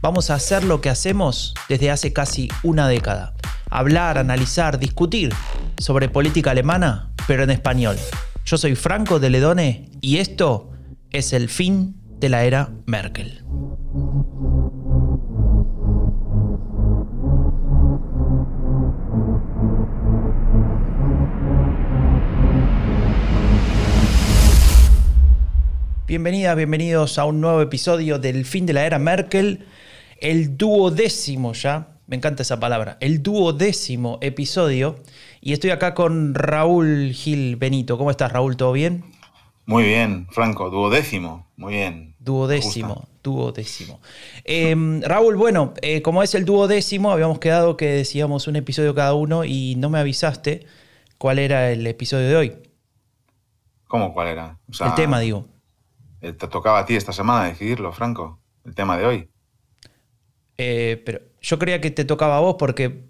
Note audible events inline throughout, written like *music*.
vamos a hacer lo que hacemos desde hace casi una década. Hablar, analizar, discutir sobre política alemana, pero en español. Yo soy Franco de Ledone y esto es el fin de la era Merkel. Bienvenidas, bienvenidos a un nuevo episodio del fin de la era Merkel, el duodécimo ya, me encanta esa palabra, el duodécimo episodio. Y estoy acá con Raúl Gil Benito. ¿Cómo estás, Raúl? ¿Todo bien? Muy bien, Franco, duodécimo, muy bien. Duodécimo, duodécimo. Em, Raúl, bueno, eh, como es el duodécimo, habíamos quedado que decíamos un episodio cada uno y no me avisaste cuál era el episodio de hoy. ¿Cómo cuál era? el tema, digo. Eh, te tocaba a ti esta semana decidirlo, Franco, el tema de hoy. Eh, pero yo creía que te tocaba a vos porque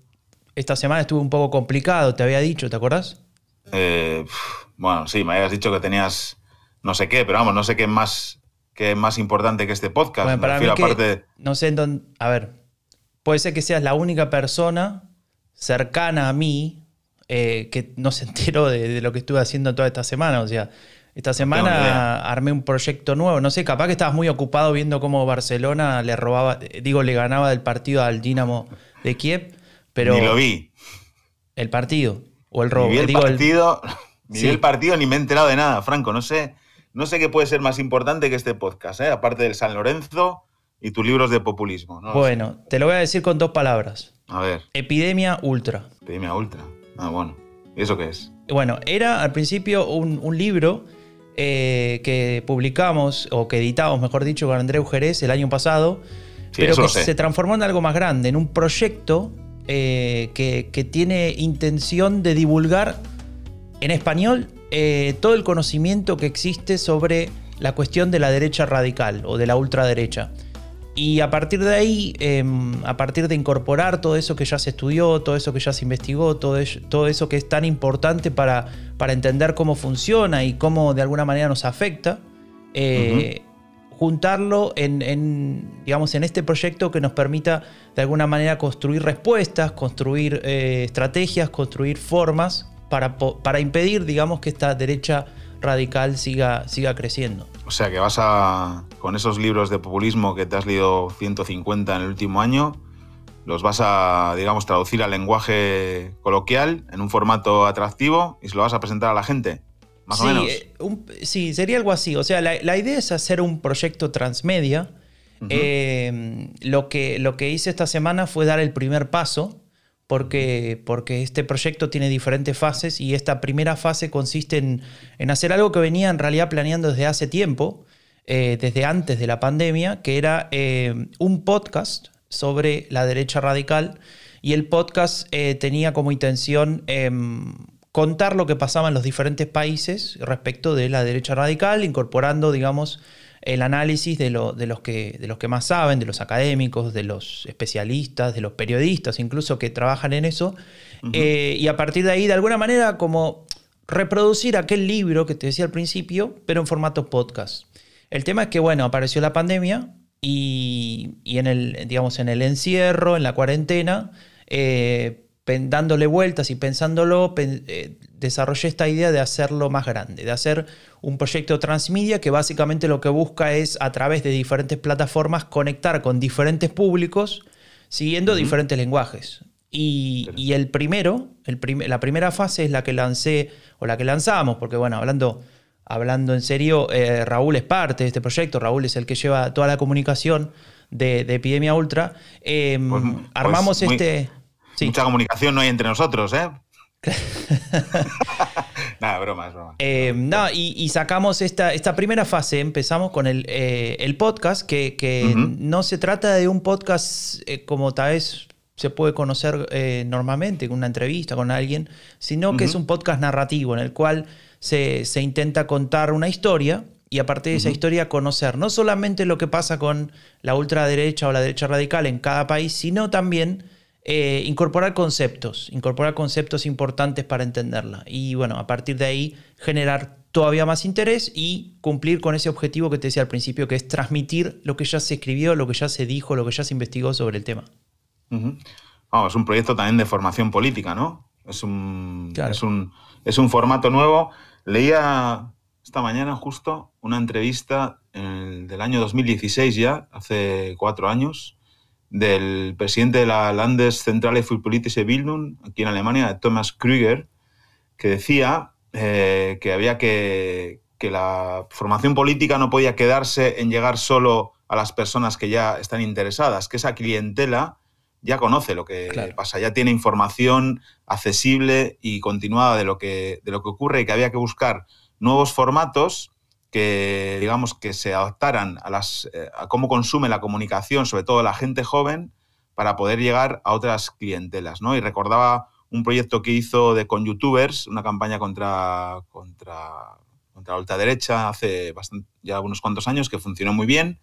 esta semana estuvo un poco complicado, te había dicho, ¿te acordás? Eh, bueno, sí, me habías dicho que tenías no sé qué, pero vamos, no sé qué es más, qué más importante que este podcast. Bueno, para mí aparte... no sé en dónde... A ver, puede ser que seas la única persona cercana a mí que no se enteró de, de, lo que estuve haciendo toda esta semana. O sea, esta semana armé un proyecto nuevo. No sé, capaz que estabas muy ocupado viendo cómo Barcelona le robaba, digo, le ganaba del partido al Dinamo de Kiev, pero. Ni lo vi. El partido. O el robo. Ni vi el partido, ni el partido ni me he enterado de nada, Franco. No sé, no sé qué puede ser más importante que este podcast, ¿eh? aparte del San Lorenzo y tus libros de populismo. bueno, te lo voy a decir con dos palabras. A ver. Epidemia ultra. Epidemia ultra. Ah, bueno. ¿Y eso qué es? Bueno, era al principio un, un libro eh, que publicamos, o que editamos, mejor dicho, con Andreu Jerez el año pasado, pero que se transformó en algo más grande, en un proyecto eh, que, tiene intención de divulgar en español eh, todo el conocimiento que existe sobre la cuestión de la derecha radical o de la ultraderecha. Y a partir de ahí, em, a partir de incorporar todo eso que ya se estudió, todo eso que ya se investigó, todo, todo eso que es tan importante para, para, entender cómo funciona y cómo de alguna manera nos afecta, eh, juntarlo en, digamos, en este proyecto que nos permita de alguna manera construir respuestas, construir eh, estrategias, construir formas para, para impedir, digamos, que esta derecha radical siga, siga creciendo. O sea que vas a, con esos libros de populismo que te has leído 150 en el último año, los vas a, digamos, traducir al lenguaje coloquial en un formato atractivo y se lo vas a presentar a la gente. Más o menos. Eh, sí, sería algo así. O sea, la, idea es hacer un proyecto transmedia. Eh, lo, que, lo que hice esta semana fue dar el primer paso porque, porque este proyecto tiene diferentes fases y esta primera fase consiste en, hacer algo que venía en realidad planeando desde hace tiempo, eh, desde antes de la pandemia, que era eh, un podcast sobre la derecha radical y el podcast eh, tenía como intención em, contar lo que pasaba en los diferentes países respecto de la derecha radical, incorporando, digamos, el análisis de, de, los que, de los que más saben, de los académicos, de los especialistas, de los periodistas, incluso que trabajan en eso, eh, y a partir de ahí, de alguna manera, como reproducir aquel libro que te decía al principio, pero en formato podcast. El tema es que, bueno, apareció la pandemia y, en, el, digamos, en el encierro, en la cuarentena, eh, dándole vueltas y pensándolo, eh, desarrollé esta idea de hacerlo más grande, de hacer un proyecto transmedia que básicamente lo que busca es a través de diferentes plataformas conectar con diferentes públicos siguiendo diferentes lenguajes. Y, el primero, el la primera fase es la que lancé o la que lanzamos, porque bueno, hablando, hablando en serio, eh, Raúl es parte de este proyecto, Raúl es el que lleva toda la comunicación de, Epidemia Ultra. Em, pues, pues armamos este... Mucha comunicación no hay entre nosotros, ¿eh? *laughs* Nada, broma, es broma. Eh, no, y, sacamos esta, esta primera fase, empezamos con el, eh, el podcast, que, no se trata de un podcast eh, como tal vez se puede conocer normalmente con una entrevista con alguien, sino que es un podcast narrativo en el cual se, intenta contar una historia y a partir de esa historia conocer no solamente lo que pasa con la ultraderecha o la derecha radical en cada país, sino también eh, incorporar conceptos, incorporar conceptos importantes para entenderla. Y bueno, a partir de ahí generar todavía más interés y cumplir con ese objetivo que te decía al principio, que es transmitir lo que ya se escribió, lo que ya se dijo, lo que ya se investigó sobre el tema es un proyecto también de formación política, ¿no? Es un, es un, es un formato nuevo. Leía esta mañana justo una entrevista del año 2016 ya, hace cuatro años, del presidente de la Landeszentrale für politische Bildung aquí en Alemania, Thomas Krüger, que decía eh, que había que, que la formación política no podía quedarse en llegar solo a las personas que ya están interesadas, que esa clientela ya conoce lo que pasa, ya tiene información accesible y continuada de lo, que, de lo que ocurre y que había que buscar nuevos formatos que, digamos, que se adaptaran a, las, eh, a cómo consume la comunicación, sobre todo la gente joven, para poder llegar a otras clientelas. ¿no? Y recordaba un proyecto que hizo de con youtubers, una campaña contra, contra, contra la ultraderecha hace ya unos cuantos años, que funcionó muy bien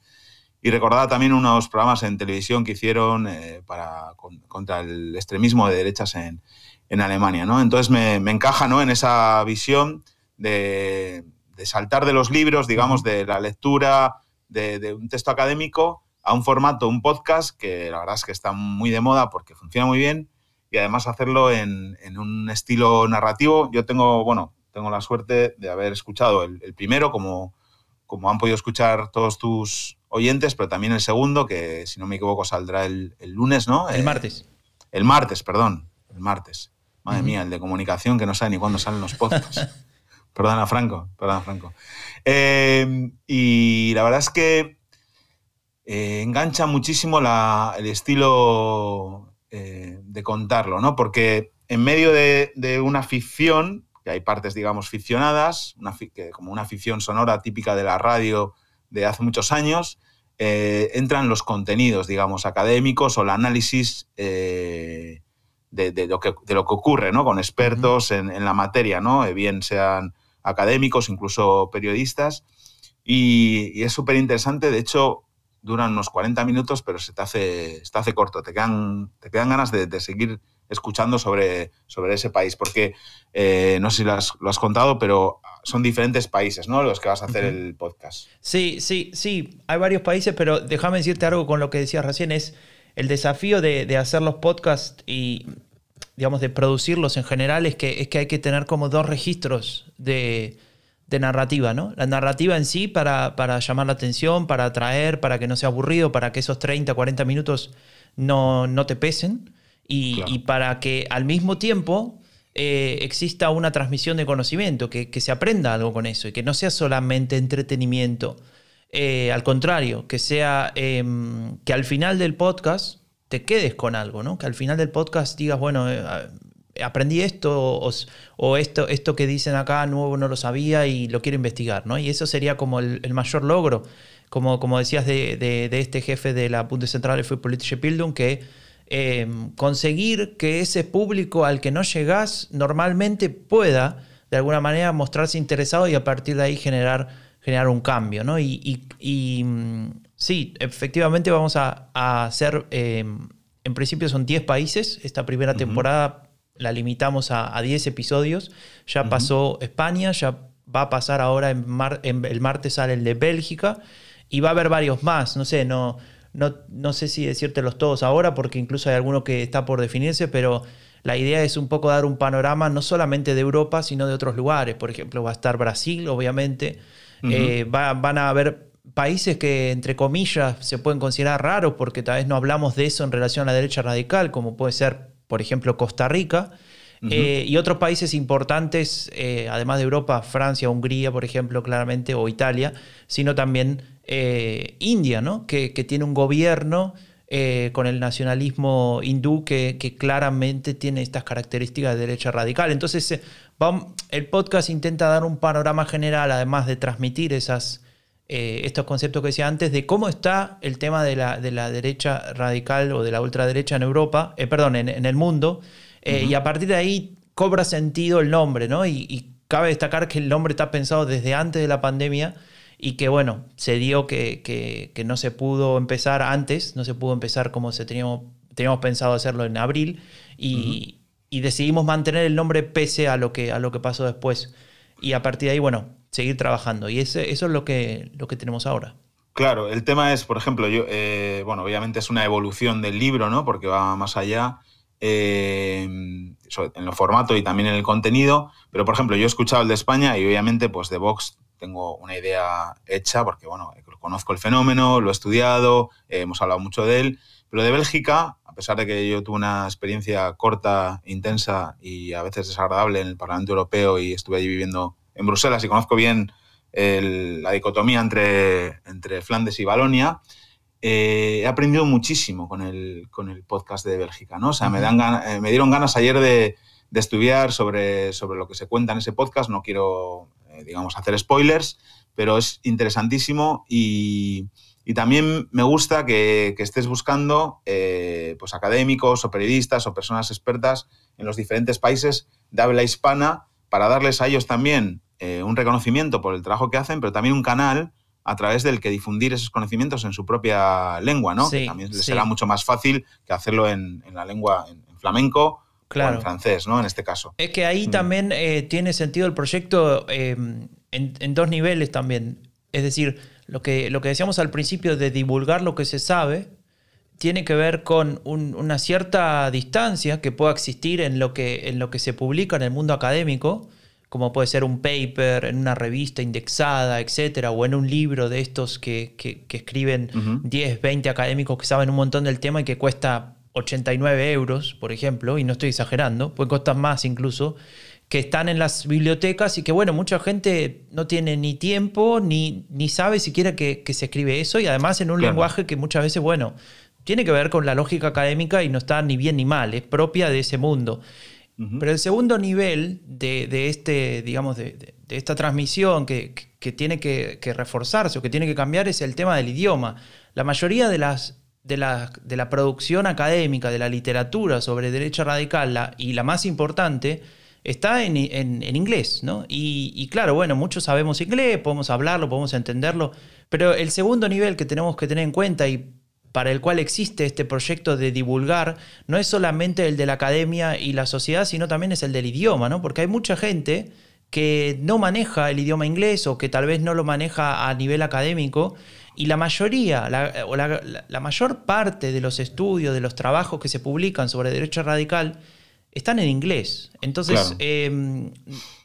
y recordaba también unos programas en televisión que hicieron eh, para, contra el extremismo de derechas en, Alemania. ¿no? Entonces me, encaja ¿no? en esa visión de, saltar de los libros, digamos, de la lectura de, un texto académico a un formato, un podcast, que la verdad es que está muy de moda porque funciona muy bien y además hacerlo en, un estilo narrativo. Yo tengo, bueno, tengo la suerte de haber escuchado el, el primero, como, como han podido escuchar todos tus oyentes, pero también el segundo, que si no me equivoco saldrá el, lunes, ¿no? El martes. El martes, perdón. El martes. Madre mía, el de comunicación que no sabe ni cuándo salen los podcasts. *laughs* perdona, Franco. Perdona, Franco. Eh, y la verdad es que eh, engancha muchísimo el estilo eh, de contarlo, ¿no? Porque en medio de, una ficción, que hay partes, digamos, ficcionadas, una, como una ficción sonora típica de la radio de hace muchos años, eh, entran los contenidos, digamos, académicos o el análisis eh, de, lo que, ocurre, ¿no? Con expertos en, la materia, ¿no? Eh, bien sean académicos, incluso periodistas. Y, es súper interesante, de hecho, duran unos 40 minutos, pero se te hace, se te hace corto, te quedan, te quedan ganas de, de seguir escuchando sobre, sobre ese país, porque eh, no sé si lo has, contado, pero son diferentes países, ¿no? Los que vas a hacer el podcast. Sí, sí, sí, hay varios países, pero déjame decirte algo con lo que decías recién, es el desafío de, hacer los podcasts y, digamos, de producirlos en general, es que, es que hay que tener como dos registros de, narrativa, ¿no? La narrativa en sí para, para llamar la atención, para atraer, para que no sea aburrido, para que esos 30, 40 minutos no, no te pesen y, para que al mismo tiempo eh, exista una transmisión de conocimiento, que, se aprenda algo con eso y que no sea solamente entretenimiento. Eh, al contrario, que sea em, que al final del podcast te quedes con algo, ¿no? Que al final del podcast digas, bueno, eh, aprendí esto o, esto, esto que dicen acá nuevo no lo sabía y lo quiero investigar, ¿no? Y eso sería como el, mayor logro, como, como decías de, este jefe de la Bundeszentrale für politische Bildung, que Em, conseguir que ese público al que no llegas normalmente pueda de alguna manera mostrarse interesado y a partir de ahí generar, generar un cambio. ¿no? Y, mm, sí, efectivamente vamos a, hacer, em, en principio son 10 países, esta primera temporada la limitamos a, 10 episodios, ya pasó España, ya va a pasar ahora en, en, el martes sale el de Bélgica y va a haber varios más, no sé, no no, sé si decírtelos todos ahora, porque incluso hay alguno que está por definirse, pero la idea es un poco dar un panorama no solamente de Europa, sino de otros lugares. Por ejemplo, va a estar Brasil, obviamente. Eh, van a haber países que, entre comillas, se pueden considerar raros porque tal vez no hablamos de eso en relación a la derecha radical, como puede ser, por ejemplo, Costa Rica. Eh, y otros países importantes, eh, además de Europa, Francia, Hungría, por ejemplo, claramente, o Italia, sino también eh, India, ¿no? Que, tiene un gobierno eh, con el nacionalismo hindú que, claramente tiene estas características de derecha radical. Entonces, eh, el podcast intenta dar un panorama general, además de transmitir esas, estos conceptos que decía antes de cómo está el tema de la, de la derecha radical o de la ultraderecha en Europa, perdón, en, el mundo, y a partir de ahí cobra sentido el nombre, ¿no? y cabe destacar que el nombre está pensado desde antes de la pandemia y que bueno, se dio que, no se pudo empezar antes, no se pudo empezar como se teníamos, teníamos pensado hacerlo en abril y, decidimos mantener el nombre pese a lo que, a lo que pasó después. Y a partir de ahí, bueno, seguir trabajando. Y ese, eso es lo que, lo que tenemos ahora. Claro, el tema es, por ejemplo, yo, eh, bueno, obviamente es una evolución del libro, ¿no? Porque va más allá. Eh, en lo formato y también en el contenido, pero por ejemplo yo he escuchado el de España y obviamente pues de Vox tengo una idea hecha porque bueno, conozco el fenómeno, lo he estudiado, eh, hemos hablado mucho de él, pero de Bélgica, a pesar de que yo tuve una experiencia corta, intensa y a veces desagradable en el Parlamento Europeo y estuve allí viviendo en Bruselas y conozco bien la dicotomía entre, entre Flandes y Balonia, eh, he aprendido muchísimo con el, con el podcast de Bélgica, ¿no? O sea, me, dan eh, me dieron ganas ayer de, estudiar sobre, sobre lo que se cuenta en ese podcast. No quiero, eh, digamos, hacer spoilers, pero es interesantísimo y, también me gusta que, estés buscando pues académicos o periodistas o personas expertas en los diferentes países de habla hispana para darles a ellos también un reconocimiento por el trabajo que hacen, pero también un canal a través del que difundir esos conocimientos en su propia lengua, ¿no? que también les será mucho más fácil que hacerlo en, la lengua en, flamenco o en francés, ¿no? En este caso. Es que ahí mm. también eh, tiene sentido el proyecto em, en, dos niveles también. Es decir, lo que, lo que decíamos al principio de divulgar lo que se sabe, tiene que ver con una cierta distancia que pueda existir en lo que, en lo que se publica en el mundo académico como puede ser un paper en una revista indexada, etcétera, o en un libro de estos que, escriben 10, 20 académicos que saben un montón del tema y que cuesta 89 euros, por ejemplo, y no estoy exagerando, puede costar más incluso, que están en las bibliotecas y que, bueno, mucha gente no tiene ni tiempo ni, ni sabe siquiera que, se escribe eso y además en un lenguaje que muchas veces, bueno, tiene que ver con la lógica académica y no está ni bien ni mal, es propia de ese mundo. Pero el segundo nivel de, este, digamos, de, esta transmisión que, tiene que, reforzarse o que tiene que cambiar es el tema del idioma. La mayoría de, las, de, la, de la producción académica, de la literatura sobre derecha radical, y la más importante, está en, inglés, ¿no? Y, y, claro, bueno, muchos sabemos inglés, podemos hablarlo, podemos entenderlo, pero el segundo nivel que tenemos que tener en cuenta y para el cual existe este proyecto de divulgar no es solamente el de la academia y la sociedad, sino también es el del idioma, ¿no? Porque hay mucha gente que no maneja el idioma inglés o que tal vez no lo maneja a nivel académico y la mayoría, la, o la, mayor parte de los estudios, de los trabajos que se publican sobre derecho radical están en inglés. Entonces, em,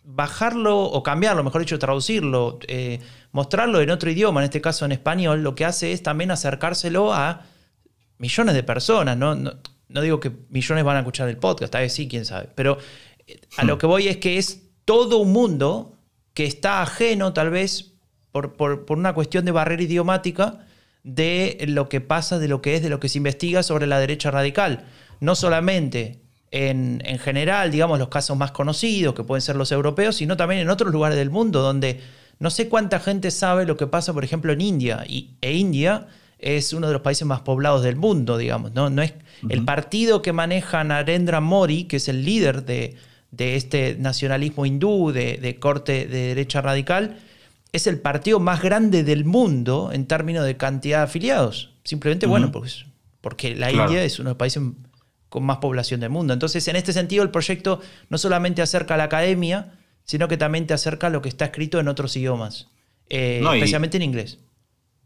bajarlo o cambiarlo, mejor dicho, traducirlo, eh, mostrarlo en otro idioma, en este caso en español, lo que hace es también acercárselo a millones de personas. No, no, digo que millones van a escuchar el podcast, tal vez sí, quién sabe. Pero eh, a lo que voy es que es todo un mundo que está ajeno, tal vez, por, una cuestión de barrera idiomática, de lo que pasa, de lo que es, de lo que se investiga sobre la derecha radical. No solamente en, en, general, digamos, los casos más conocidos, que pueden ser los europeos, sino también en otros lugares del mundo donde no sé cuánta gente sabe lo que pasa, por ejemplo, en India. Y, e India es uno de los países más poblados del mundo, digamos. No, no es el partido que maneja Narendra Modi, que es el líder de, este nacionalismo hindú de, corte de derecha radical, es el partido más grande del mundo en términos de cantidad de afiliados. Simplemente, bueno, pues, porque la India es uno de los países con más población del mundo. Entonces, en este sentido, el proyecto no solamente acerca a la academia, sino que también te acerca a lo que está escrito en otros idiomas, eh, especialmente en inglés.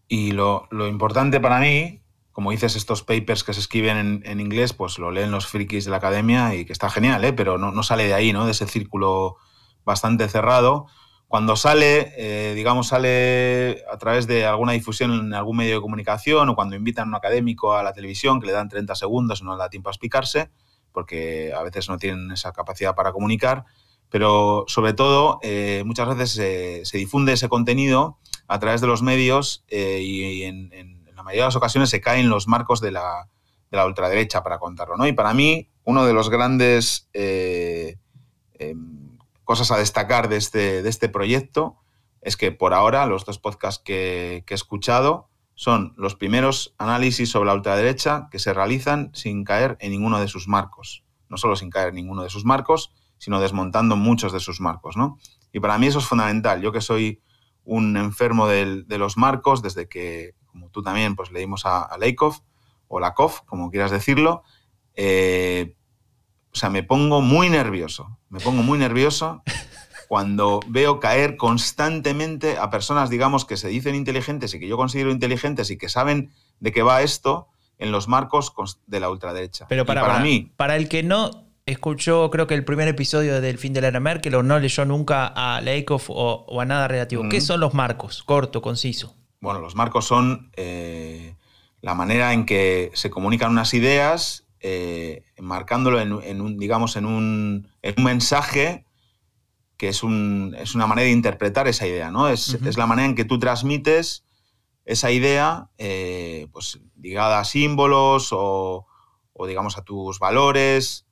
Y lo, importante para mí, como dices, estos papers que se escriben en, inglés, pues lo leen los frikis de la academia y que está genial, ¿eh? pero no, sale de ahí, ¿no? de ese círculo bastante cerrado. Cuando sale, eh, digamos, sale a través de alguna difusión en algún medio de comunicación o cuando invitan a un académico a la televisión que le dan 30 segundos no le da tiempo a explicarse, porque a veces no tienen esa capacidad para comunicar, pero sobre todo eh, muchas veces se difunde ese contenido a través de los medios eh, y, en, la mayoría de las ocasiones se caen los marcos de la, ultraderecha para contarlo. ¿no? Y para mí, uno de los grandes em, cosas a destacar de este, de este proyecto es que por ahora los dos podcasts que, he escuchado son los primeros análisis sobre la ultraderecha que se realizan sin caer en ninguno de sus marcos. No solo sin caer en ninguno de sus marcos, sino desmontando muchos de sus marcos. ¿no? Y para mí eso es fundamental. Yo que soy un enfermo de, los marcos, desde que, como tú también, pues leímos a, a Leikov, o Lakov, como quieras decirlo, eh, o sea, me pongo muy nervioso. Me pongo muy nervioso cuando veo caer constantemente a personas, digamos, que se dicen inteligentes y que yo considero inteligentes y que saben de qué va esto en los marcos de la ultraderecha. Pero para, mí. Para el que no escuchó, creo que el primer episodio del fin de la era Merkel o no leyó nunca a Leikov o, a nada relativo, ¿qué son los marcos? Corto, conciso. Bueno, los marcos son eh, la manera en que se comunican unas ideas, eh, marcándolo en, un, digamos, en un, en un mensaje que es, un, es, una manera de interpretar esa idea, ¿no? Es, es, la manera en que tú transmites esa idea, eh, pues ligada a símbolos o, o, digamos, a tus valores,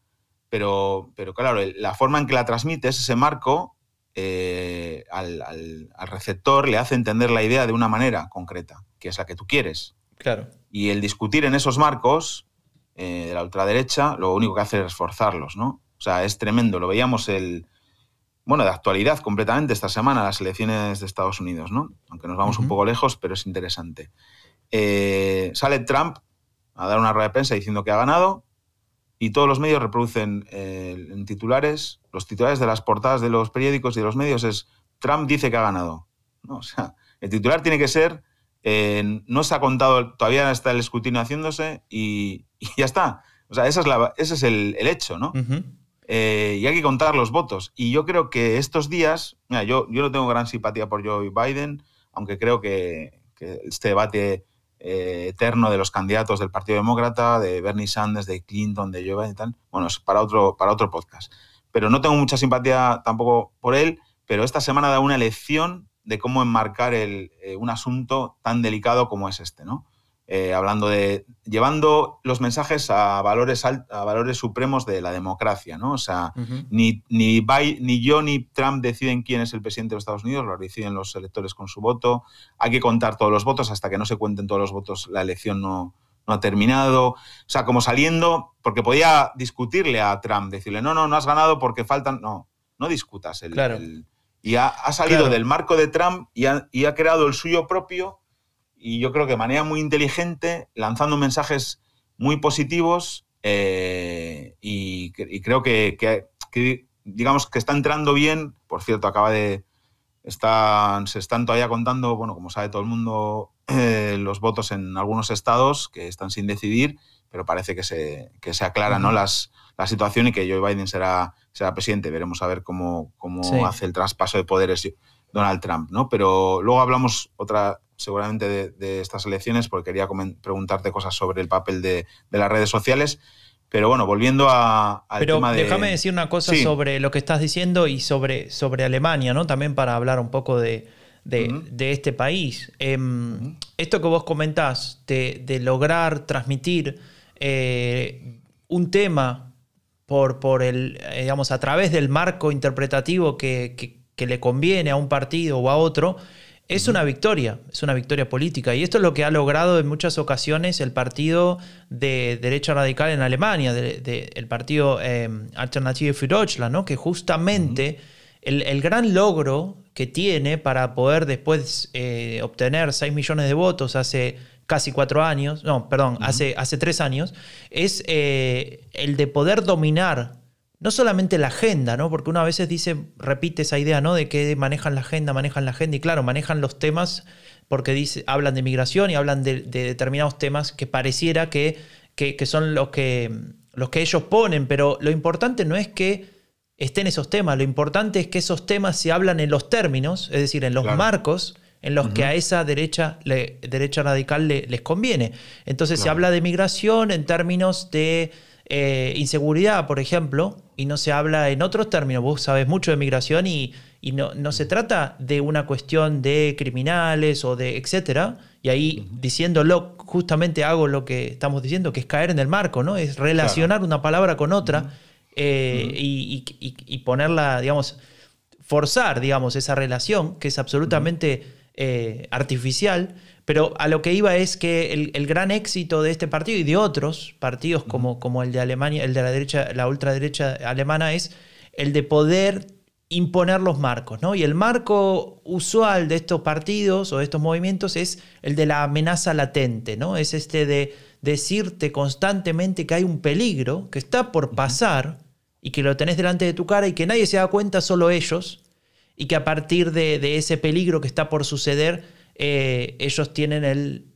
pero, pero claro, la forma en que la transmites, ese marco, eh, al, al, receptor le hace entender la idea de una manera concreta, que es la que tú quieres. Claro. Y el discutir en esos marcos eh, de la ultraderecha, lo único que hace es esforzarlos, ¿no? O sea, es tremendo. Lo veíamos el, bueno, de actualidad completamente esta semana, las elecciones de Estados Unidos, ¿no? Aunque nos vamos un poco lejos, pero es interesante. Eh, sale Trump a dar una rueda de prensa diciendo que ha ganado y todos los medios reproducen eh, en titulares, los titulares de las portadas de los periódicos y de los medios es Trump dice que ha ganado. ¿no? O sea, el titular tiene que ser no se ha contado, todavía está el escrutinio haciéndose y, ya está. O sea, esa es la, ese es el, hecho, ¿no? Eh, y hay que contar los votos. Y yo creo que estos días, mira, yo, yo no tengo gran simpatía por Joe Biden, aunque creo que, este debate eh, eterno de los candidatos del Partido Demócrata, de Bernie Sanders, de Clinton, de Joe Biden y tal, bueno, es para otro, para otro podcast. Pero no tengo mucha simpatía tampoco por él, pero esta semana da una elección de cómo enmarcar el, eh, un asunto tan delicado como es este, ¿no? Eh, hablando de llevando los mensajes a valores a valores supremos de la democracia, ¿no? O sea, ni, ni, ni yo ni Trump deciden quién es el presidente de los Estados Unidos, lo deciden los electores con su voto. Hay que contar todos los votos hasta que no se cuenten todos los votos, la elección no, no ha terminado. O sea, como saliendo, porque podía discutirle a Trump, decirle, no, no, no has ganado porque faltan. No, no discutas el, claro y ha, salido del marco de Trump y ha, creado el suyo propio. Y yo creo que de manera muy inteligente, lanzando mensajes muy positivos eh, y, creo que, digamos que está entrando bien, por cierto, acaba de, están, se están todavía contando, bueno, como sabe todo el mundo, eh, los votos en algunos estados que están sin decidir, pero parece que se, que se aclara ¿no? Las, la situación y que Joe Biden será será presidente. Veremos a ver cómo, cómo hace el traspaso de poderes Donald Trump, ¿no? Pero luego hablamos otra seguramente de, estas elecciones porque quería preguntarte cosas sobre el papel de, las redes sociales. Pero bueno, volviendo a, al Pero tema de... déjame decir una cosa sobre lo que estás diciendo y sobre, sobre Alemania, ¿no? También para hablar un poco de, este país. Em, esto que vos comentás de, lograr transmitir eh, un tema por, por el, eh, digamos, a través del marco interpretativo que, le conviene a un partido o a otro, es una victoria, es una victoria política. Y esto es lo que ha logrado en muchas ocasiones el partido de derecha radical en Alemania, el partido eh, Alternative für Deutschland, ¿no? que justamente el, gran logro que tiene para poder después eh, obtener 6 millones de votos hace casi cuatro años, no, perdón, hace, hace tres años, es eh, el de poder dominar no solamente la agenda, ¿no? Porque uno a veces dice, repite esa idea, ¿no? De que manejan la agenda, manejan la agenda, y claro, manejan los temas porque dice, hablan de migración y hablan de, determinados temas que pareciera que, que, son los que, los que ellos ponen, pero lo importante no es que estén esos temas, lo importante es que esos temas se hablan en los términos, es decir, en los marcos en los que a esa derecha, derecha radical les conviene. Entonces se habla de migración en términos de eh, inseguridad, por ejemplo, y no se habla en otros términos. Vos sabés mucho de migración y, no, no, se trata de una cuestión de criminales o de etcétera. Y ahí diciéndolo, justamente hago lo que estamos diciendo, que es caer en el marco, ¿no? Es relacionar una palabra con otra eh, y, y, ponerla, digamos, forzar, digamos, esa relación, que es absolutamente eh, artificial, pero a lo que iba es que el, gran éxito de este partido y de otros partidos como, como el de Alemania, el de la derecha, la ultraderecha alemana, es el de poder imponer los marcos, ¿no? Y el marco usual de estos partidos o de estos movimientos es el de la amenaza latente, ¿no? Es este de decirte constantemente que hay un peligro que está por pasar y que lo tenés delante de tu cara y que nadie se da cuenta, solo ellos, y que a partir de, ese peligro que está por suceder, eh, ellos tienen el,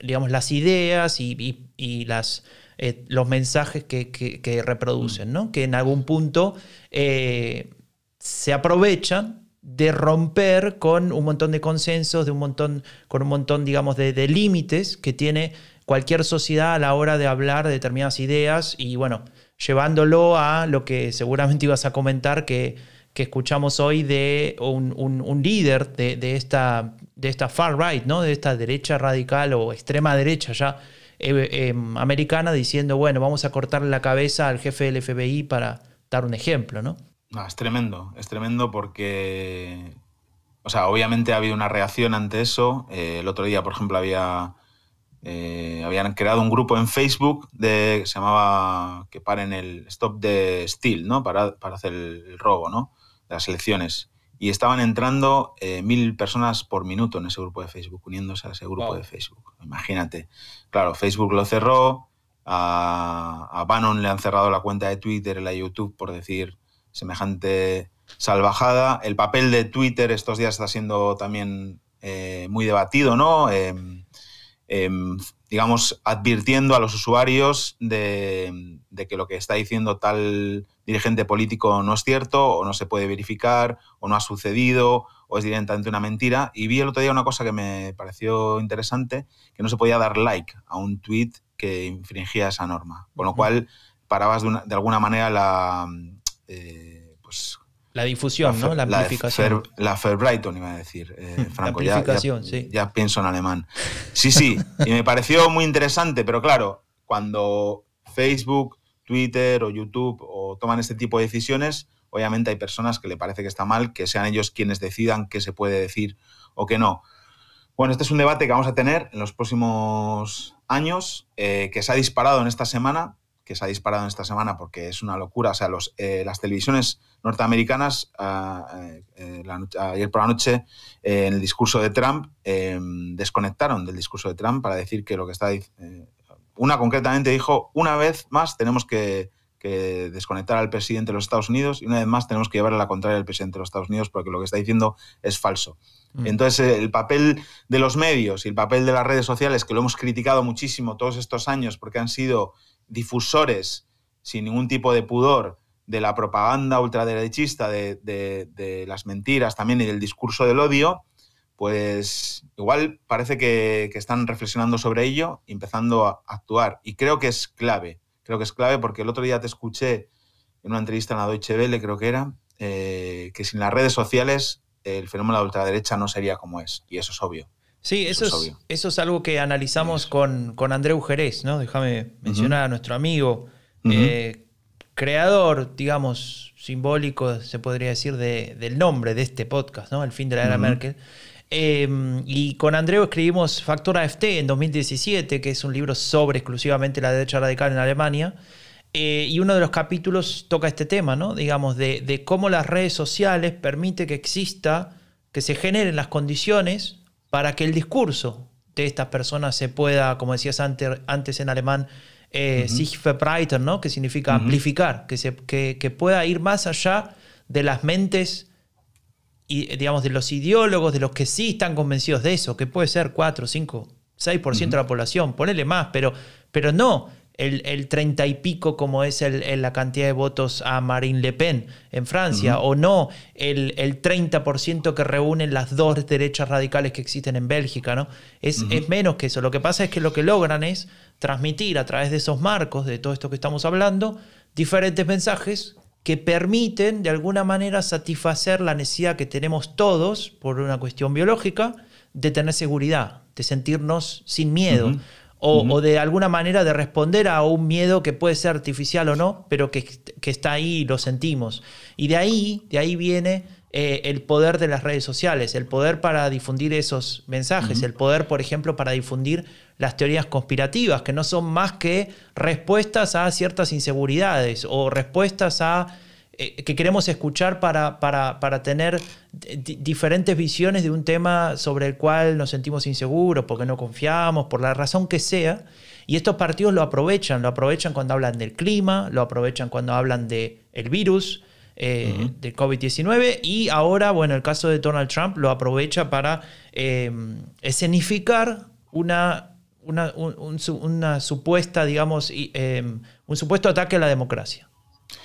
digamos, las ideas y, las, eh, los mensajes que, reproducen, ¿no? que en algún punto eh, se aprovechan de romper con un montón de consensos, de un montón, con un montón, digamos, de, de límites que tiene cualquier sociedad a la hora de hablar de determinadas ideas y bueno, llevándolo a lo que seguramente ibas a comentar que, que escuchamos hoy de un, líder de, esta, de esta far right, ¿no? de esta derecha radical o extrema derecha ya eh, em, americana diciendo, bueno, vamos a cortarle la cabeza al jefe del FBI para dar un ejemplo, ¿no? es tremendo, es tremendo porque, o sea, obviamente ha habido una reacción ante eso. Eh, el otro día, por ejemplo, había eh, habían creado un grupo en Facebook de, que se llamaba que paren el stop de Steel, ¿no? Para, para hacer el, robo, ¿no? De las elecciones. Y estaban entrando eh, mil personas por minuto en ese grupo de Facebook, uniéndose a ese grupo de Facebook. Imagínate. Claro, Facebook lo cerró, a, a Bannon le han cerrado la cuenta de Twitter y la YouTube por decir semejante salvajada. El papel de Twitter estos días está siendo también eh, muy debatido, ¿no? Em, digamos, advirtiendo a los usuarios de, que lo que está diciendo tal dirigente político no es cierto, o no se puede verificar, o no ha sucedido, o es directamente una mentira. Y vi el otro día una cosa que me pareció interesante, que no se podía dar like a un tweet que infringía esa norma. Con lo cual, parabas de, alguna manera la... Eh, pues, la difusión, ¿no? La amplificación. La, Fairbrighton, iba a decir, eh, Franco. La amplificación, ya, sí. Ya pienso en alemán. Sí, sí, y me pareció muy interesante, pero claro, cuando Facebook, Twitter o YouTube o toman este tipo de decisiones, obviamente hay personas que le parece que está mal, que sean ellos quienes decidan qué se puede decir o qué no. Bueno, este es un debate que vamos a tener en los próximos años, eh, que se ha disparado en esta semana que se ha disparado en esta semana porque es una locura. O sea, los, eh, las televisiones norteamericanas ah, eh, eh, ayer por la noche en el discurso de Trump desconectaron del discurso de Trump para decir que lo que está... una concretamente dijo, una vez más tenemos que, desconectar al presidente de los Estados Unidos y una vez más tenemos que llevarle la contraria al presidente de los Estados Unidos porque lo que está diciendo es falso. Mm. Entonces, el papel de los medios y el papel de las redes sociales, que lo hemos criticado muchísimo todos estos años porque han sido difusores sin ningún tipo de pudor de la propaganda ultraderechista, de, las mentiras también y del discurso del odio, pues igual parece que, están reflexionando sobre ello empezando a actuar. Y creo que es clave, creo que es clave porque el otro día te escuché en una entrevista en la Deutsche Welle, creo que era, eh, que sin las redes sociales el fenómeno de la ultraderecha no sería como es, y eso es obvio. Sí, eso, es, eso es algo que analizamos con, con Andreu Jerez, ¿no? Déjame mencionar a nuestro amigo, eh, creador, digamos, simbólico, se podría decir, del nombre de este podcast, ¿no? El fin de la era Merkel. Em, y con Andreu escribimos Factor AFT en 2017, que es un libro sobre exclusivamente la derecha radical en Alemania. Eh, y uno de los capítulos toca este tema, ¿no? Digamos, de, de cómo las redes sociales permiten que exista, que se generen las condiciones para que el discurso de estas personas se pueda, como decías antes, antes en alemán, eh, sich verbreiten, ¿no? que significa amplificar, que, se, que, pueda ir más allá de las mentes y, digamos, de los ideólogos, de los que sí están convencidos de eso, que puede ser 4, 5, 6% de la población, ponele más, pero, pero no el, el 30 y pico como es el, la cantidad de votos a Marine Le Pen en Francia, o no el, el 30% que reúnen las dos derechas radicales que existen en Bélgica, ¿no? Es, es, menos que eso. Lo que pasa es que lo que logran es transmitir a través de esos marcos, de todo esto que estamos hablando, diferentes mensajes que permiten de alguna manera satisfacer la necesidad que tenemos todos, por una cuestión biológica, de tener seguridad, de sentirnos sin miedo o, de alguna manera de responder a un miedo que puede ser artificial o no, pero que, está ahí y lo sentimos. Y de ahí, de ahí viene eh, el poder de las redes sociales, el poder para difundir esos mensajes, el poder, por ejemplo, para difundir las teorías conspirativas, que no son más que respuestas a ciertas inseguridades o respuestas a eh, que queremos escuchar para, para, tener diferentes visiones de un tema sobre el cual nos sentimos inseguros, porque no confiamos, por la razón que sea. Y estos partidos lo aprovechan, lo aprovechan cuando hablan del clima, lo aprovechan cuando hablan del el virus, eh, del COVID-19 y ahora, bueno, el caso de Donald Trump lo aprovecha para eh, escenificar una, una, supuesta, digamos, un supuesto ataque a la democracia.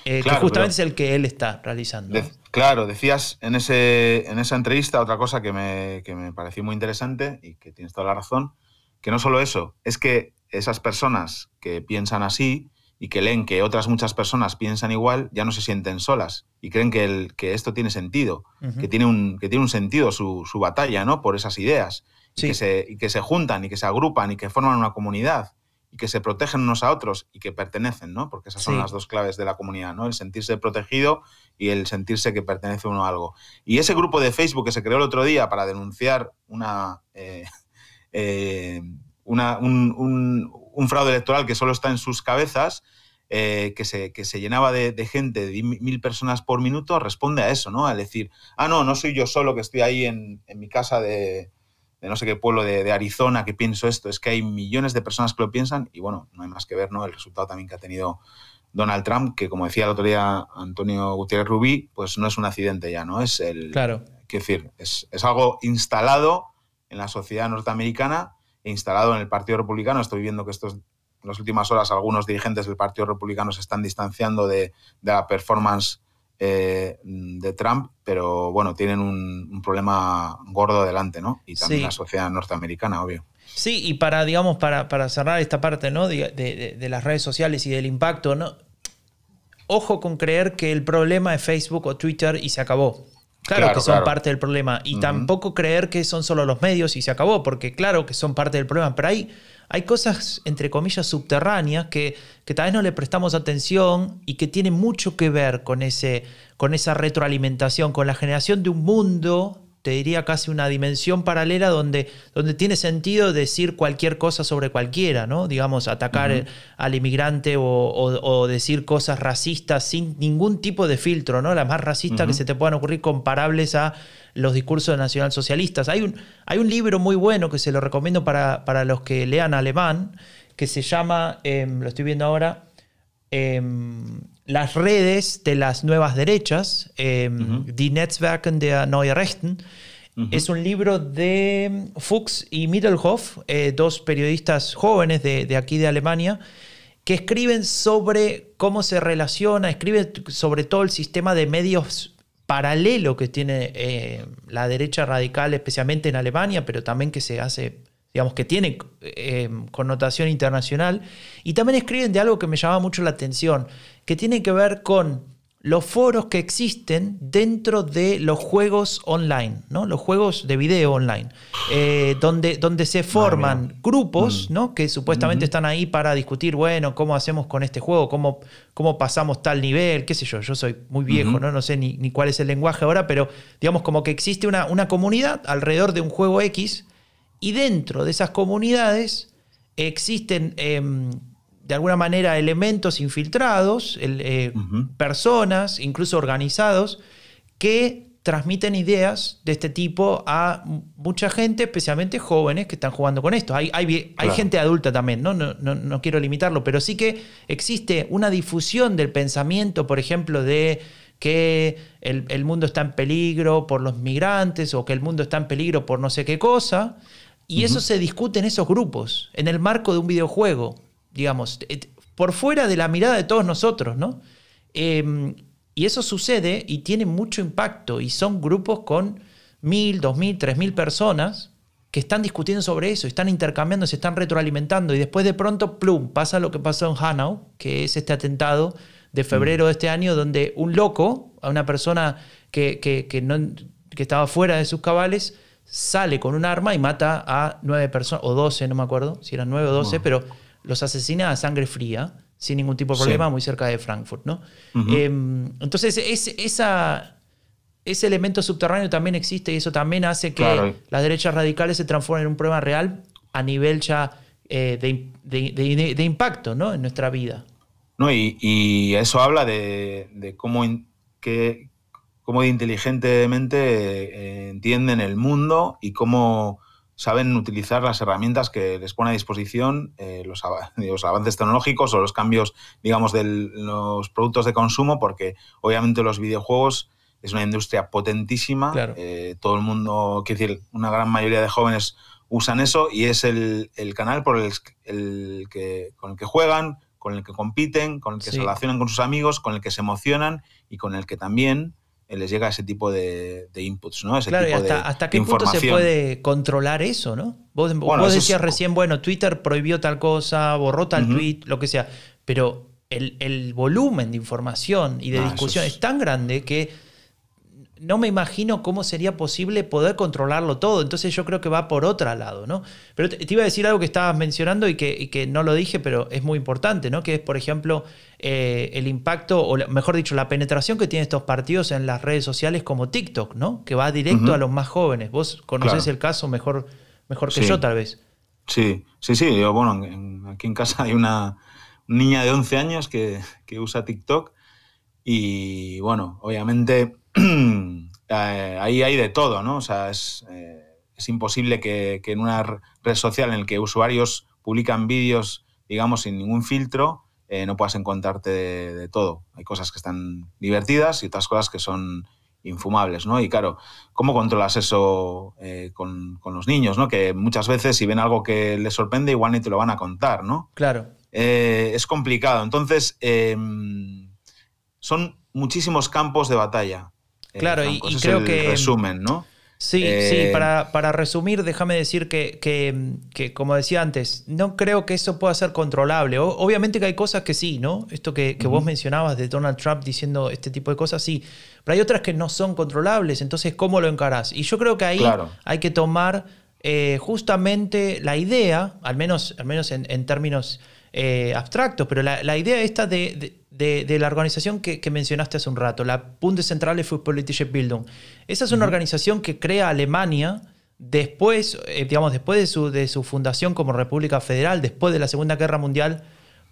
Eh, que justamente es el que él está realizando. claro, decías en, ese, en esa entrevista otra cosa que me, que me pareció muy interesante y que tienes toda la razón, que no solo eso, es que esas personas que piensan así y que leen que otras muchas personas piensan igual, ya no se sienten solas y creen que, el, que esto tiene sentido, que, tiene un, que tiene un sentido su, su batalla ¿no? por esas ideas, y, que se, y que se juntan y que se agrupan y que forman una comunidad y que se protegen unos a otros y que pertenecen, ¿no? Porque esas son las dos claves de la comunidad, ¿no? El sentirse protegido y el sentirse que pertenece uno a algo. Y ese grupo de Facebook que se creó el otro día para denunciar una, eh, *laughs* eh, un, fraude electoral que solo está en sus cabezas, eh, que, se, que, se, llenaba de, gente, de mil personas por minuto, responde a eso, ¿no? Al decir, ah, no, no soy yo solo que estoy ahí en mi casa de, de no sé qué pueblo de, Arizona que pienso esto, es que hay millones de personas que lo piensan y bueno, no hay más que ver ¿no? el resultado también que ha tenido Donald Trump, que como decía el otro día Antonio Gutiérrez Rubí, pues no es un accidente ya, ¿no? Es el... Claro. Quiero decir, es, algo instalado en la sociedad norteamericana e instalado en el Partido Republicano. Estoy viendo que estos, en las últimas horas algunos dirigentes del Partido Republicano se están distanciando de, de la performance eh, de Trump, pero bueno, tienen un, problema gordo delante, ¿no? Y también la sociedad norteamericana, obvio. Sí, y para, digamos, para, para cerrar esta parte, ¿no? De, las redes sociales y del impacto, ¿no? Ojo con creer que el problema es Facebook o Twitter y se acabó. Claro, que son parte del problema. Y tampoco creer que son solo los medios y se acabó, porque claro que son parte del problema. Pero hay, hay cosas, entre comillas, subterráneas que, que tal vez no le prestamos atención y que tienen mucho que ver con, ese, con esa retroalimentación, con la generación de un mundo te diría casi una dimensión paralela donde, donde tiene sentido decir cualquier cosa sobre cualquiera, ¿no? Digamos, atacar al inmigrante o, decir cosas racistas sin ningún tipo de filtro, ¿no? Las más racistas que se te puedan ocurrir comparables a los discursos nacionalsocialistas. Hay un, hay un libro muy bueno que se lo recomiendo para, para los que lean alemán, que se llama, em, lo estoy viendo ahora, em, las redes de las nuevas derechas, eh, Die Netzwerken der Neuen Rechten. Es un libro de Fuchs y Middelhoff, eh, dos periodistas jóvenes de, aquí de Alemania, que escriben sobre cómo se relaciona, escriben sobre todo el sistema de medios paralelo que tiene eh, la derecha radical, especialmente en Alemania, pero también que se hace digamos que tiene eh, connotación internacional, y también escriben de algo que me llama mucho la atención, que tiene que ver con los foros que existen dentro de los juegos online, ¿no? los juegos de video online, eh, donde, donde se forman grupos mm. ¿no? que supuestamente están ahí para discutir, bueno, cómo hacemos con este juego, cómo, cómo pasamos tal nivel, qué sé yo, yo soy muy viejo, ¿no? no sé ni, ni, cuál es el lenguaje ahora, pero digamos como que existe una, una comunidad alrededor de un juego X y dentro de esas comunidades existen em, de alguna manera elementos infiltrados, eh, personas, incluso organizados, que transmiten ideas de este tipo a mucha gente, especialmente jóvenes que están jugando con esto. Hay, hay, gente adulta también, ¿no? No, ¿no? quiero limitarlo, pero sí que existe una difusión del pensamiento, por ejemplo, de que el, el mundo está en peligro por los migrantes o que el mundo está en peligro por no sé qué cosa, y eso se discute en esos grupos, en el marco de un videojuego, digamos, eh, por fuera de la mirada de todos nosotros, ¿no? Em, y eso sucede y tiene mucho impacto y son grupos con mil, dos mil, tres mil personas que están discutiendo sobre eso, están intercambiando, se están retroalimentando y después de pronto, plum, pasa lo que pasó en Hanau, que es este atentado de febrero de este año donde un loco, a una persona que, que, no, que estaba fuera de sus cabales, sale con un arma y mata a nueve personas, o doce, no me acuerdo si eran nueve o doce, pero los asesina a sangre fría, sin ningún tipo de problema, muy cerca de Frankfurt. ¿no? Em, entonces, es, esa, ese elemento subterráneo también existe y eso también hace que las derechas radicales se transformen en un problema real a nivel ya eh, de, impacto ¿no? en nuestra vida. No, y, eso habla de, cómo, que, cómo inteligentemente eh, entienden el mundo y cómo saben utilizar las herramientas que les pone a disposición eh, los, *laughs* avances tecnológicos o los cambios, digamos, de los productos de consumo, porque obviamente los videojuegos es una industria potentísima. Eh, todo el mundo, quiero decir, una gran mayoría de jóvenes usan eso y es el, canal por el, que, con el que juegan, con el que compiten, con el que se relacionan con sus amigos, con el que se emocionan y con el que también les llega ese tipo de, inputs, ¿no? claro, y hasta, qué punto se puede controlar eso, ¿no? Vos, decías recién, bueno, Twitter prohibió tal cosa, borró tal tweet, lo que sea, pero el, volumen de información y de discusión es tan grande que no me imagino cómo sería posible poder controlarlo todo. Entonces yo creo que va por otro lado, ¿no? Pero te, iba a decir algo que estabas mencionando y que, no lo dije, pero es muy importante, ¿no? Que es, por ejemplo, eh, el impacto, o mejor dicho, la penetración que tienen estos partidos en las redes sociales como TikTok, ¿no? Que va directo a los más jóvenes. Vos conocés el caso mejor, mejor que yo, tal vez. Sí, sí, sí. Yo, bueno, aquí en casa hay una niña de 11 años que, que usa TikTok y, bueno, obviamente *clears throat* ahí hay de todo, ¿no? O sea, es, eh, imposible que, en una red social en la que usuarios publican vídeos, digamos, sin ningún filtro, eh, no puedas encontrarte de, todo. Hay cosas que están divertidas y otras cosas que son infumables, ¿no? Y claro, ¿cómo controlas eso con, los niños, ¿no? Que muchas veces si ven algo que les sorprende, igual ni te lo van a contar, ¿no? Claro. es complicado. Entonces, em, son muchísimos campos de batalla. Eh, claro, y, creo que. Resumen, ¿no? Sí, sí, eh, para, resumir, déjame decir que, como decía antes, no creo que eso pueda ser controlable. obviamente que hay cosas que sí, ¿no? Esto que, vos mencionabas de Donald Trump diciendo este tipo de cosas, sí. Pero hay otras que no son controlables, entonces, ¿cómo lo encarás? Y yo creo que ahí hay que tomar eh, justamente la idea, al menos, al menos en, términos abstractos, pero la, idea esta de de, la organización que, mencionaste hace un rato, la Bundeszentrale für Politische Bildung. Esa es una organización que crea Alemania después, eh, digamos, después de su, de su fundación como República Federal, después de la Segunda Guerra Mundial,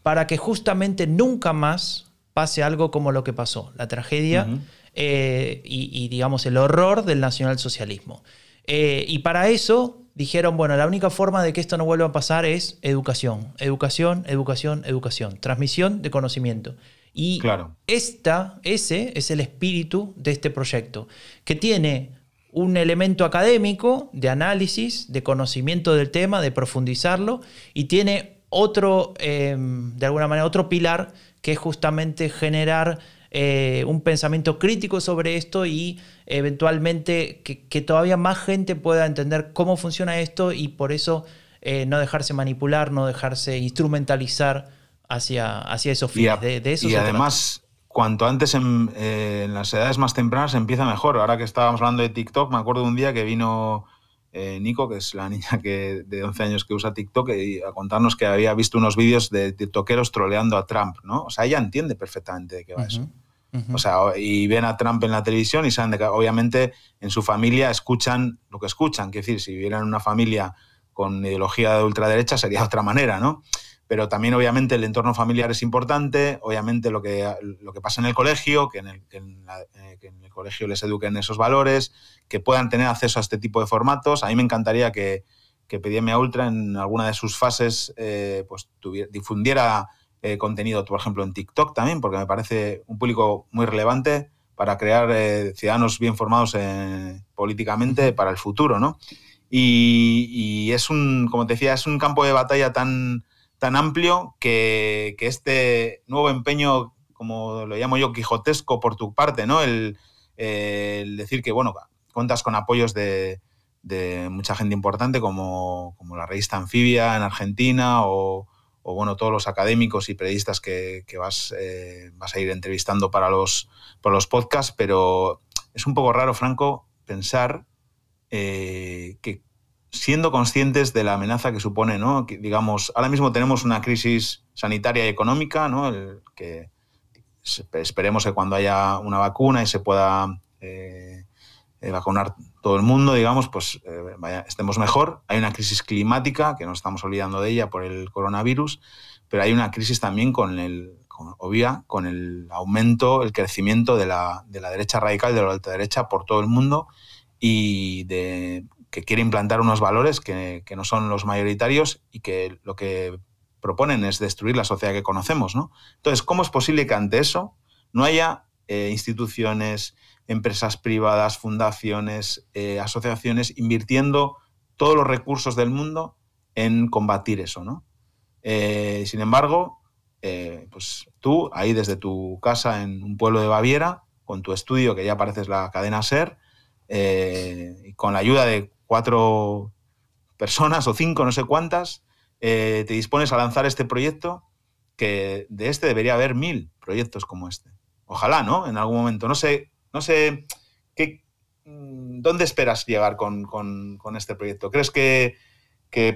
para que justamente nunca más pase algo como lo que pasó, la tragedia eh, y, digamos, el horror del nacionalsocialismo. Eh, y para eso dijeron, bueno, la única forma de que esto no vuelva a pasar es educación, educación, educación, educación, transmisión de conocimiento. Y claro. esta, ese es el espíritu de este proyecto, que tiene un elemento académico de análisis, de conocimiento del tema, de profundizarlo, y tiene otro, em, de alguna manera, otro pilar que es justamente generar eh, un pensamiento crítico sobre esto y eventualmente que, todavía más gente pueda entender cómo funciona esto y por eso eh, no dejarse manipular, no dejarse instrumentalizar hacia, hacia esos fines. Y, de, y además, cuanto antes eh, en, las edades más tempranas empieza mejor. Ahora que estábamos hablando de TikTok, me acuerdo de un día que vino Nico, que es la niña *laughs* que, de 11 años que usa TikTok, y a contarnos que había visto unos vídeos de tiktokeros troleando a Trump, ¿no? O sea, ella entiende perfectamente de qué va eso. O sea, y ven a Trump en la televisión y saben de que obviamente en su familia escuchan lo que escuchan. Quiero decir, si vivieran en una familia con ideología de ultraderecha sería de otra manera, ¿no? Pero también obviamente el entorno familiar es importante, obviamente lo que, lo que pasa en el colegio, que en el, que en, eh, el colegio les eduquen esos valores, que puedan tener acceso a este tipo de formatos. A mí me encantaría que, que Ultra en alguna de sus fases eh, pues, difundiera eh, contenido, por ejemplo, en TikTok también, porque me parece un público muy relevante para crear eh, ciudadanos bien formados eh, políticamente para el futuro, ¿no? Y, es un, como te decía, es un campo de batalla tan, tan amplio que, este nuevo empeño, como lo llamo yo, quijotesco por tu parte, ¿no? El, decir que, bueno, cuentas con apoyos de, mucha gente importante como, la revista Anfibia en Argentina o, o bueno, todos los académicos y periodistas que, vas, eh, vas a ir entrevistando para los, para los podcasts, pero es un poco raro, Franco, pensar eh, que siendo conscientes de la amenaza que supone, ¿no? digamos, ahora mismo tenemos una crisis sanitaria y económica, ¿no? que esperemos que cuando haya una vacuna y se pueda eh, eh, vacunar todo el mundo, digamos, pues vaya, estemos mejor. Hay una crisis climática, que no estamos olvidando de ella por el coronavirus, pero hay una crisis también con el, obvia, con el aumento, el crecimiento de la, de la derecha radical, de la derecha por todo el mundo y de, que quiere implantar unos valores que, que, no son los mayoritarios y que lo que proponen es destruir la sociedad que conocemos. ¿no? Entonces, ¿cómo es posible que ante eso no haya eh, instituciones, empresas privadas, fundaciones, eh, asociaciones invirtiendo todos los recursos del mundo en combatir eso? ¿no? Eh, sin embargo, pues tú, ahí desde tu casa en un pueblo de Baviera, con tu estudio, que ya pareces la cadena SER, y con la ayuda de cuatro personas o cinco, no sé cuántas, eh, te dispones a lanzar este proyecto, que de este debería haber mil proyectos como este. Ojalá, ¿no? En algún momento. No sé, no sé mm, dónde esperas llegar con, este proyecto. ¿Crees que,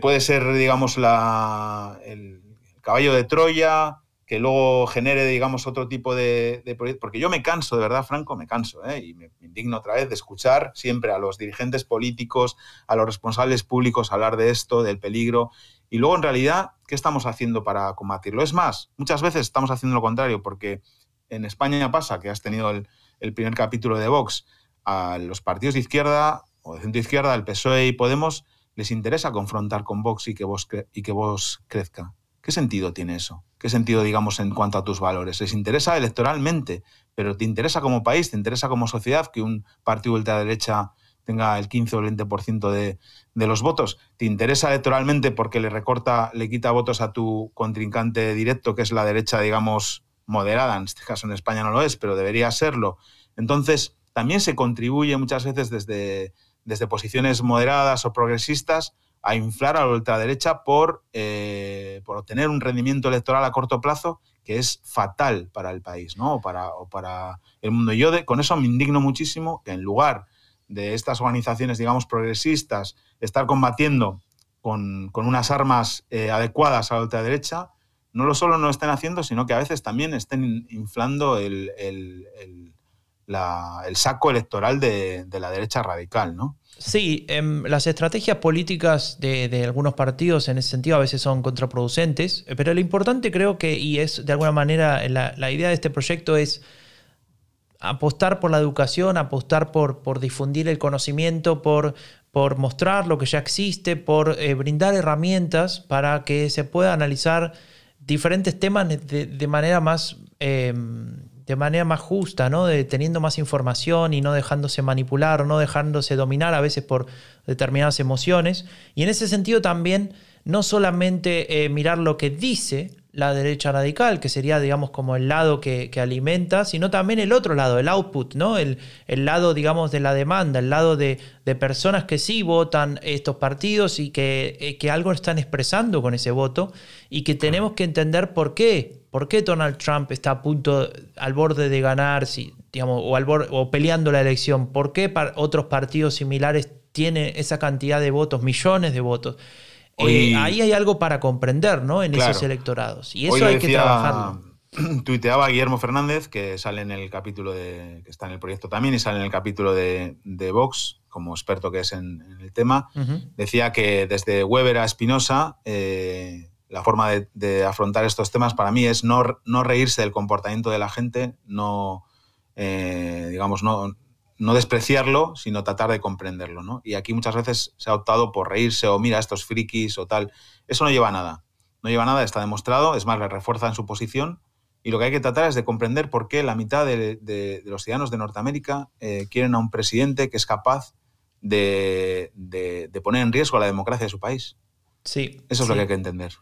puede ser, digamos, la, el caballo de Troya? Que luego genere, digamos, otro tipo de, proyecto. Porque yo me canso, de verdad, Franco, me canso, ¿eh? y me, indigno otra vez de escuchar siempre a los dirigentes políticos, a los responsables públicos hablar de esto, del peligro, y luego, en realidad, ¿qué estamos haciendo para combatirlo? Es más, muchas veces estamos haciendo lo contrario, porque en España pasa que has tenido el, primer capítulo de Vox, a los partidos de izquierda o de centro izquierda, el PSOE y Podemos, les interesa confrontar con Vox y que Vox, y que Vox crezca. ¿Qué sentido tiene eso? ¿Qué sentido, digamos, en cuanto a tus valores? Les interesa electoralmente, pero te interesa como país, te interesa como sociedad que un partido de ultraderecha tenga el 15 o el 20% de, de los votos, te interesa electoralmente porque le recorta, le quita votos a tu contrincante directo, que es la derecha, digamos, moderada, en este caso en España no lo es, pero debería serlo. Entonces, también se contribuye muchas veces desde, desde posiciones moderadas o progresistas a inflar a la ultraderecha por, eh, por obtener un rendimiento electoral a corto plazo que es fatal para el país ¿no? o, para, o para el mundo. Y yo de, con eso me indigno muchísimo que en lugar de estas organizaciones, digamos, progresistas, estar combatiendo con, unas armas eh, adecuadas a la ultraderecha, no lo solo no estén haciendo, sino que a veces también estén inflando el, saco electoral de, la derecha radical, ¿no? Sí, em, las estrategias políticas de, algunos partidos en ese sentido a veces son contraproducentes, pero lo importante creo que, y es de alguna manera la, idea de este proyecto es apostar por la educación, apostar por, difundir el conocimiento, por, por, mostrar lo que ya existe, por eh, brindar herramientas para que se pueda analizar diferentes temas de, manera más... Em, de manera más justa, ¿no? De, teniendo más información y no dejándose manipular, no dejándose dominar a veces por determinadas emociones. Y en ese sentido también no solamente eh, mirar lo que dice la derecha radical, que sería, digamos, como el lado que, alimenta, sino también el otro lado, el output, ¿no? El, el lado, digamos, de la demanda, el lado de, personas que sí votan estos partidos y que, eh, que, algo están expresando con ese voto y que tenemos que entender por qué, por qué Donald Trump está a punto, al borde de ganar, si, digamos, o, al o peleando la elección, por qué otros partidos similares tienen esa cantidad de votos, millones de votos. Eh, ahí hay algo para comprender, ¿no? En esos electorados. Y eso hay que trabajarlo. *clears throat* Tuiteaba Guillermo Fernández, que sale en el capítulo de. que está en el proyecto también y sale en el capítulo de, Vox, como experto que es en, el tema. Decía que desde Weber a Espinosa. Eh, la forma de, afrontar estos temas para mí es no, no reírse del comportamiento de la gente, no, eh, digamos, no, no despreciarlo, sino tratar de comprenderlo. ¿no? Y aquí muchas veces se ha optado por reírse o mira estos frikis o tal. Eso no lleva a nada. No lleva a nada, está demostrado, es más, le refuerza en su posición. Y lo que hay que tratar es de comprender por qué la mitad de, los ciudadanos de Norteamérica eh, quieren a un presidente que es capaz de, poner en riesgo la democracia de su país. Sí. Eso es lo que hay que entender.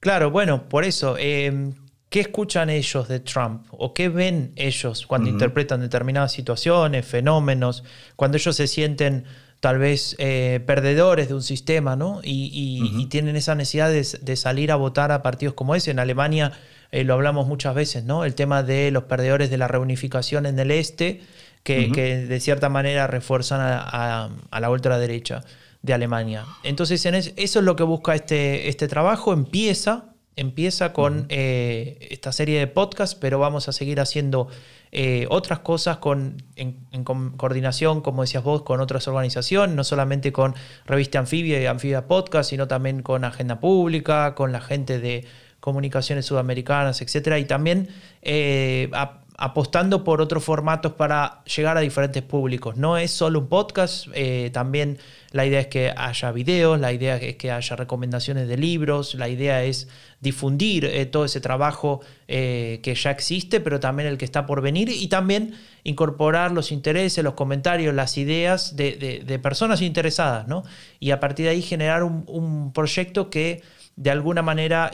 Claro, bueno, por eso. Eh, ¿Qué escuchan ellos de Trump? ¿O qué ven ellos cuando interpretan determinadas situaciones, fenómenos, cuando ellos se sienten tal vez eh, perdedores de un sistema, ¿no? Y, tienen esa necesidad de, salir a votar a partidos como ese. En Alemania eh, lo hablamos muchas veces, ¿no? El tema de los perdedores de la reunificación en el este, que, de cierta manera refuerzan a, la ultraderecha de Alemania. Entonces, eso es lo que busca este, este trabajo. Empieza Empieza con eh, esta serie de podcasts, pero vamos a seguir haciendo eh, otras cosas con, en, coordinación, como decías vos, con otras organizaciones, no solamente con Revista Anfibia y Anfibia Podcast, sino también con Agenda Pública, con la gente de comunicaciones sudamericanas, etc. Y también eh, apostando por otros formatos para llegar a diferentes públicos. No es solo un podcast, eh, también la idea es que haya videos, la idea es que haya recomendaciones de libros, la idea es difundir eh, todo ese trabajo eh, que ya existe, pero también el que está por venir y también incorporar los intereses, los comentarios, las ideas de, personas interesadas, ¿no? Y a partir de ahí generar un proyecto que de alguna manera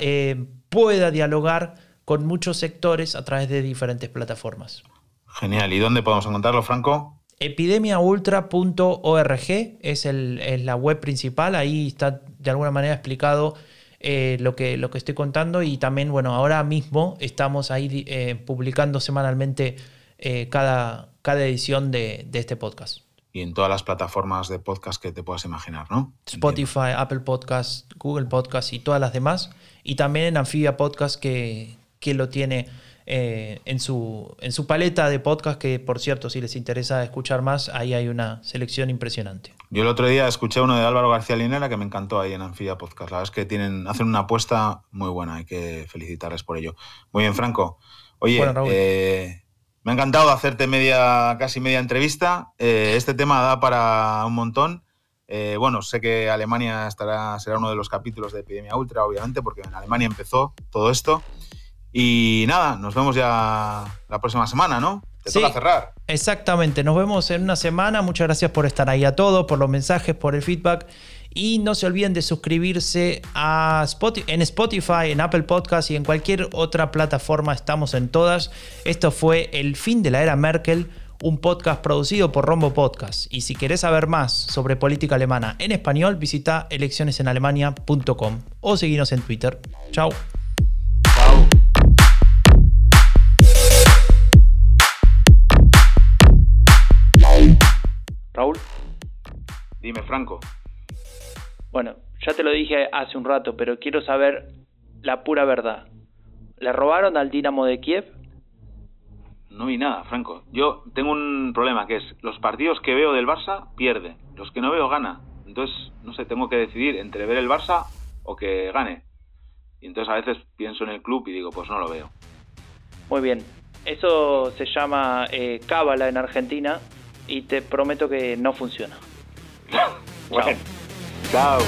pueda dialogar con muchos sectores a través de diferentes plataformas. Genial. ¿Y dónde podemos encontrarlo, Franco? Epidemiaultra.org es, la web principal. Ahí está de alguna manera explicado eh, lo, que, lo que estoy contando. Y también, bueno, ahora mismo estamos ahí eh, publicando semanalmente eh, cada, cada edición de, este podcast. Y en todas las plataformas de podcast que te puedas imaginar, ¿no? Spotify, Apple Podcast, Google Podcast y todas las demás. Y también en Amphibia Podcast que, que lo tiene eh, en, su, en su paleta de podcast, que por cierto, si les interesa escuchar más, ahí hay una selección impresionante. Yo el otro día escuché uno de Álvaro García Linera que me encantó ahí en Anfibia Podcast. La verdad es que tienen, hacen una apuesta muy buena, hay que felicitarles por ello. Muy bien, Franco. Oye, eh, me ha encantado hacerte media, casi media entrevista. Eh, este tema da para un montón. bueno, sé que Alemania estará, será uno de los capítulos de Epidemia Ultra, obviamente, porque en Alemania empezó todo esto. Y nada, nos vemos ya la próxima semana, ¿no? Te toca cerrar. Exactamente, nos vemos en una semana. Muchas gracias por estar ahí a todos, por los mensajes, por el feedback. Y no se olviden de suscribirse a Spotify, en Spotify, en Apple Podcast y en cualquier otra plataforma. Estamos en todas. Esto fue El fin de la era Merkel, un podcast producido por Rombo Podcast. Y si querés saber más sobre política alemana en español, visita eleccionesenalemania.com o seguinos en Twitter. Chao. Chao. Raúl. Dime, Franco. Bueno, ya te lo dije hace un rato, pero quiero saber la pura verdad. ¿Le robaron al Dinamo de Kiev? No vi nada, Franco. Yo tengo un problema que es los partidos que veo del Barça pierde, los que no veo gana. Entonces, no sé, tengo que decidir entre ver el Barça o que gane. Y entonces a veces pienso en el club y digo, pues no lo veo. Muy bien. Eso se llama eh, cábala en Argentina y te prometo que no funciona. bueno, chao.